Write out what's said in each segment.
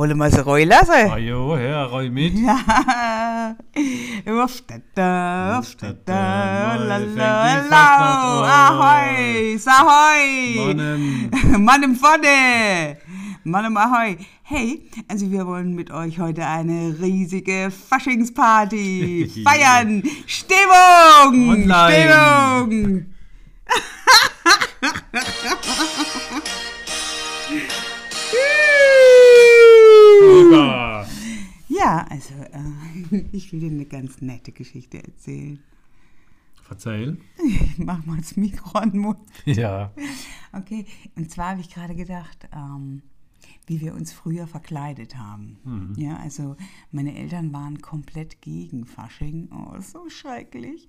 Wollen wir sie rollen lassen? Ah jo, Herr, roll mit. Ja. Uffdada, uffdada, Mal fängt die lala, Fastnacht an. Ahoi, Sahoi. Mannem. Mannem vorne. Mannem Ahoi. Hey, also wir wollen mit euch heute eine riesige Faschingsparty feiern. Stimmung! Online. Stimmung! Super. Ja, also äh, ich will dir eine ganz nette Geschichte erzählen. Verzeih. Ich mach mal das Mikro an den Mund. Ja. Okay, und zwar habe ich gerade gedacht, ähm, wie wir uns früher verkleidet haben. Ja, also meine Eltern waren komplett gegen Fasching. Oh, so schrecklich.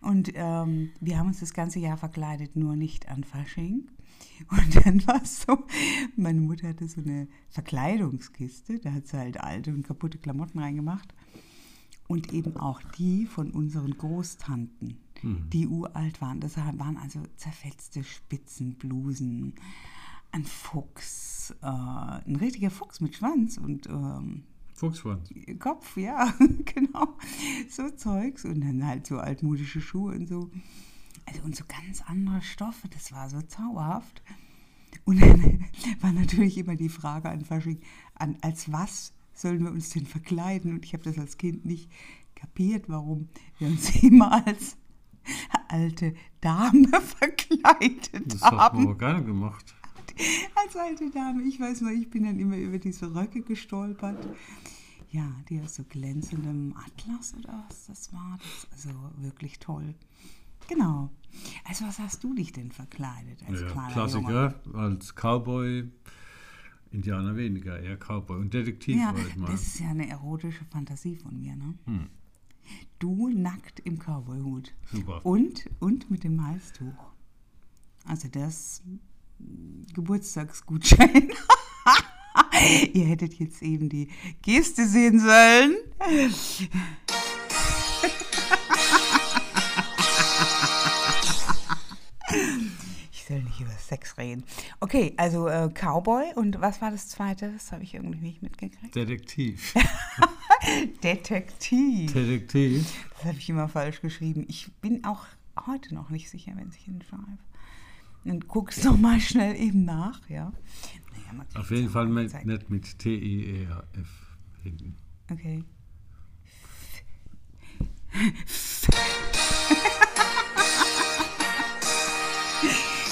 Und ähm, wir haben uns das ganze Jahr verkleidet, nur nicht an Fasching. Und dann war es so, meine Mutter hatte so eine Verkleidungskiste, da hat sie halt alte und kaputte Klamotten reingemacht. Und eben auch die von unseren Großtanten, die uralt waren. Das waren also zerfetzte Spitzenblusen, ein Fuchs, äh, ein richtiger Fuchs mit Schwanz und ähm, Fuchsschwanz. Kopf, ja, genau. So Zeugs und dann halt so altmodische Schuhe und so. Also und so ganz andere Stoffe, das war so zauberhaft. Und dann war natürlich immer die Frage an Fasching, an, als was sollen wir uns denn verkleiden? Und ich habe das als Kind nicht kapiert, warum wir uns immer als alte Dame verkleidet Das hat man haben. aber gerne gemacht. Als alte Dame, ich weiß noch, ich bin dann immer über diese Röcke gestolpert. Ja, die aus so glänzendem Atlas oder was das war. Das ist also wirklich toll. Genau. Also was hast du dich denn verkleidet als Ja, kleiner Junge? Klassiker. Als Cowboy. Indianer weniger, eher Cowboy. Und Detektiv Ja, war ich mal. das ist ja eine erotische Fantasie von mir, ne? Hm. Du nackt im Cowboyhut. Super. Und, und mit dem Halstuch. Also das Geburtstagsgutschein. Ihr hättet jetzt eben die Geste sehen sollen. Sex reden. Okay, also äh, Cowboy und was war das zweite? Das habe ich irgendwie nicht mitgekriegt. Detektiv. Detektiv. Detektiv. Das habe ich immer falsch geschrieben. Ich bin auch heute noch nicht sicher, wenn ich hinschreibe. Dann guckst du mal schnell eben nach, ja. Naja, Auf jeden Fall mit, nicht mit T-I-E-R-F hinten. Okay.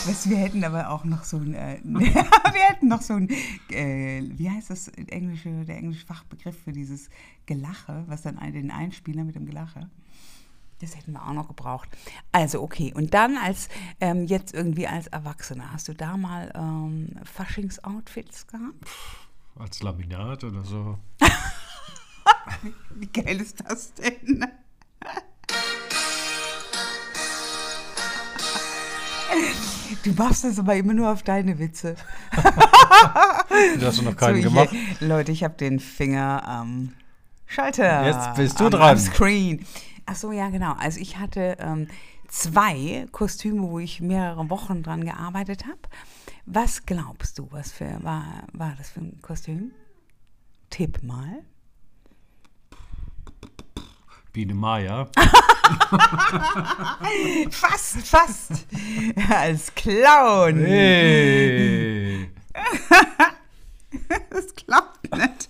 Weißt wir hätten aber auch noch so ein, äh, wir hätten noch so ein, äh, wie heißt das englische, der englische Fachbegriff für dieses Gelache, was dann ein, den Einspieler mit dem Gelache. Das hätten wir auch noch gebraucht. Also okay, und dann als ähm, jetzt irgendwie als Erwachsener, hast du da mal ähm, Faschings-Outfits gehabt? Als Laminat oder so. Wie geil ist das denn? Du machst das aber immer nur auf deine Witze. Du hast noch keinen So, gemacht. Hier, Leute, ich habe den Finger am Schalter. Jetzt bist du am, dran. Am Screen. Ach so, ja, genau. Also ich hatte ähm, zwei Kostüme, wo ich mehrere Wochen dran gearbeitet habe. Was glaubst du, was für war, war das für ein Kostüm? Tipp mal. Biene Maya. Fast, fast. Als Clown. Hey. Das klappt nicht.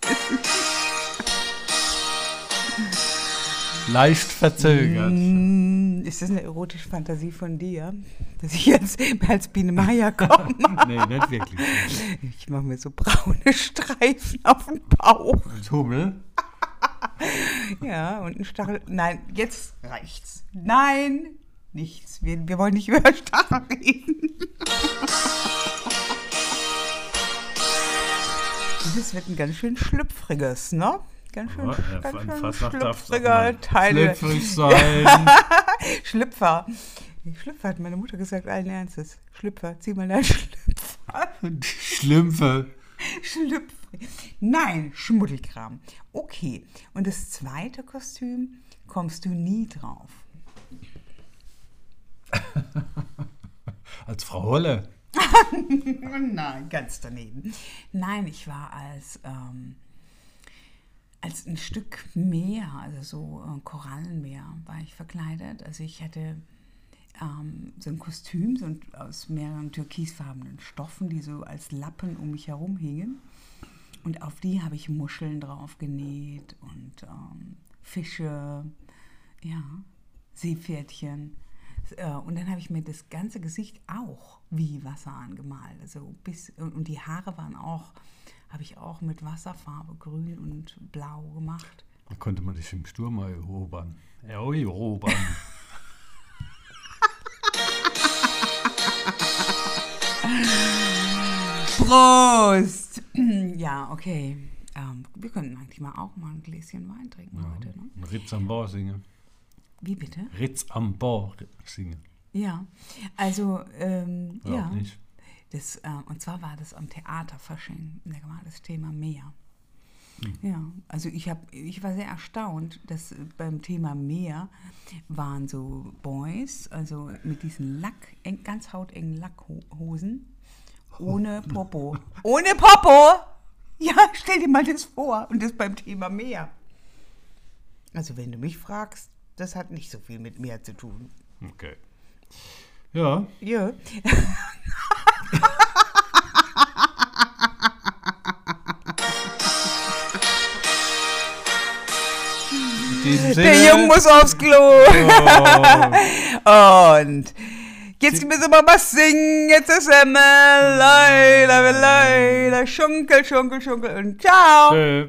Leicht verzögert. Hm, Ist das eine erotische Fantasie von dir, dass ich jetzt als Biene Maya komme? Nee, nicht wirklich. Ich mache mir so braune Streifen auf den Bauch. Als Hummel. Ja, und ein Stachel. Nein, jetzt reicht's. Nein, nichts. Wir, wir wollen nicht über Stachel reden. Das wird ein ganz schön schlüpfriges, ne? Ganz schön, Ja, ganz an schön schlüpfriger mal Teile. Schlüpfrig sein. Schlüpfer. Schlüpfer hat meine Mutter gesagt, allen Ernstes. Schlüpfer, zieh mal deinen Schlüpfer. Schlümpfe. Schlüpfer. Nein, Schmuddelkram. Okay, und das zweite Kostüm kommst du nie drauf. Als Frau Holle. Nein, ganz daneben. Nein, ich war als, ähm, als ein Stück Meer, also so äh, Korallenmeer, war ich verkleidet. Also ich hatte ähm, so ein Kostüm so ein, aus mehreren türkisfarbenen Stoffen, die so als Lappen um mich herum hingen. Und auf die habe ich Muscheln drauf genäht und ähm, Fische, ja, Seepferdchen. Äh, und dann habe ich mir das ganze Gesicht auch wie Wasser angemalt. Also bis, und die Haare waren auch, habe ich auch mit Wasserfarbe grün und blau gemacht. Da konnte man dich im Sturm erobern. Erobern. Prost! Ja, okay. Ähm, wir könnten eigentlich mal auch mal ein Gläschen Wein trinken Ja, heute. Ne? Ritz am Bar singen. Wie bitte? Ritz am Bar singen. Ja, also ähm, Oder ja, nicht. das, äh, und zwar war das am Theater Fasching, da war das Thema Meer. Hm. Ja, also ich, hab, ich war sehr erstaunt, dass beim Thema Meer waren so Boys, also mit diesen Lack, eng, ganz hautengen Lackhosen, ohne Popo. Ohne Popo! Ja, stell dir mal das vor. Und das beim Thema Meer. Also wenn du mich fragst, das hat nicht so viel mit Meer zu tun. Okay. Ja, Ja. Der Junge muss aufs Klo. Oh. Und jetzt müssen wir mal singen. Jetzt ist Semmel. Leila, Leila, Schunkel, Schunkel, Schunkel. Und ciao. Tschö.